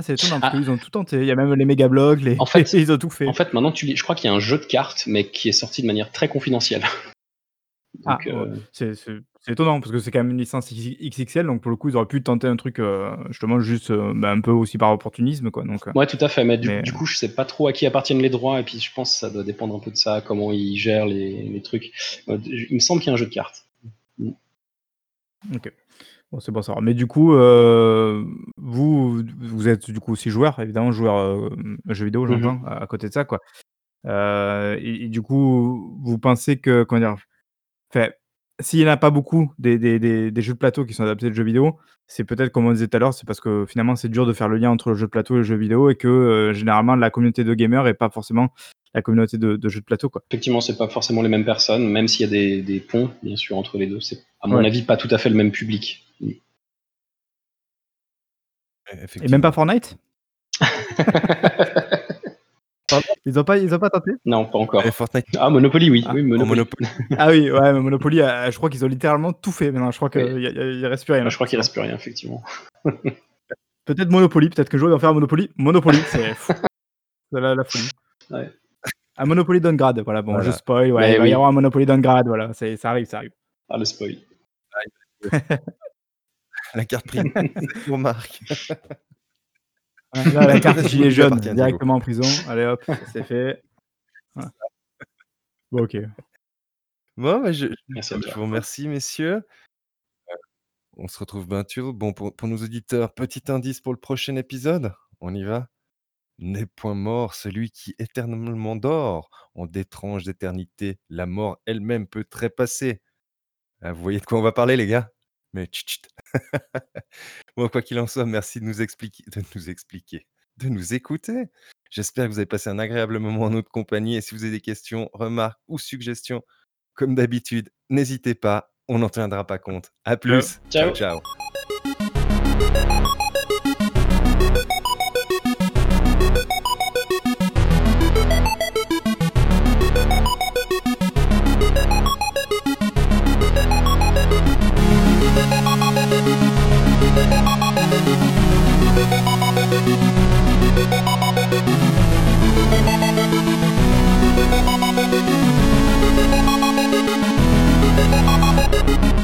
c'est étonnant, parce ah. qu'ils ont tout tenté. Il y a même les méga blogs, les... en fait, ils ont tout fait. En fait, maintenant, tu... je crois qu'il y a un jeu de cartes, mais qui est sorti de manière très confidentielle. Donc, ah, euh... c'est étonnant, parce que c'est quand même une licence XXL, donc pour le coup, ils auraient pu tenter un truc, euh, justement, juste euh, bah, un peu aussi par opportunisme. Quoi, donc, ouais, tout à fait, mais du, mais... du, coup, je sais pas trop à qui appartiennent les droits, et puis je pense que ça doit dépendre un peu de ça, comment ils gèrent les, les trucs. Euh, il me semble qu'il y a un jeu de cartes. Ok. Bon, c'est bon ça. Mais du coup, euh, vous, vous êtes du coup aussi joueur, évidemment, joueur euh, jeux vidéo, j'entends, mm -hmm. à, côté de ça, quoi. Euh, et, et, du coup, vous pensez que, comment dire, enfin, s'il n'y en a pas beaucoup des, des, des, des, jeux de plateau qui sont adaptés de jeux vidéo, c'est peut-être, comme on disait tout à l'heure, c'est parce que finalement, c'est dur de faire le lien entre le jeu de plateau et le jeu vidéo et que euh, généralement, la communauté de gamers n'est pas forcément la communauté de, de, jeux de plateau. Quoi. Effectivement, c'est pas forcément les mêmes personnes, même s'il y a des, des, ponts, bien sûr, entre les deux. C'est, à mon ouais. avis, pas tout à fait le même public. Et même pas Fortnite? Ils ont pas, ils ont pas tenté Non, pas encore. Et Fortnite. Ah, Monopoly, oui. Ah, oui Monopoly. Monopoly. ah oui, ouais, mais Monopoly, euh, je crois qu'ils ont littéralement tout fait maintenant. Je crois qu'il oui. il reste plus rien. Je crois qu'il reste plus rien, effectivement. peut-être Monopoly, peut-être que je vais en faire Monopoly. Monopoly, c'est la, la folie. Ouais. Un Monopoly downgrade, voilà, bon, voilà. je spoil, ouais, il va oui. y avoir un Monopoly downgrade, voilà, ça arrive, ça arrive. Ah, le spoil. la carte prime, pour Marc. Là, la carte gilet jaune, directement en prison. Allez hop, c'est fait. Voilà. Bon, ok. Bon, bah, je, je, vous remercie, messieurs. Euh, on se retrouve bientôt. Bon, pour, pour, nos auditeurs, petit indice pour le prochain épisode. On y va N'est point mort celui qui éternellement dort. En d'étranges éternités, la mort elle-même peut trépasser. Ah, vous voyez de quoi on va parler, les gars? Mais tchut, tchut. bon, quoi qu'il en soit, merci de nous expliquer, de nous expliquer, de nous écouter. J'espère que vous avez passé un agréable moment en notre compagnie. Et si vous avez des questions, remarques ou suggestions, comme d'habitude, n'hésitez pas, on n'en tiendra pas compte. À plus. ciao. ciao. ciao. どれなの?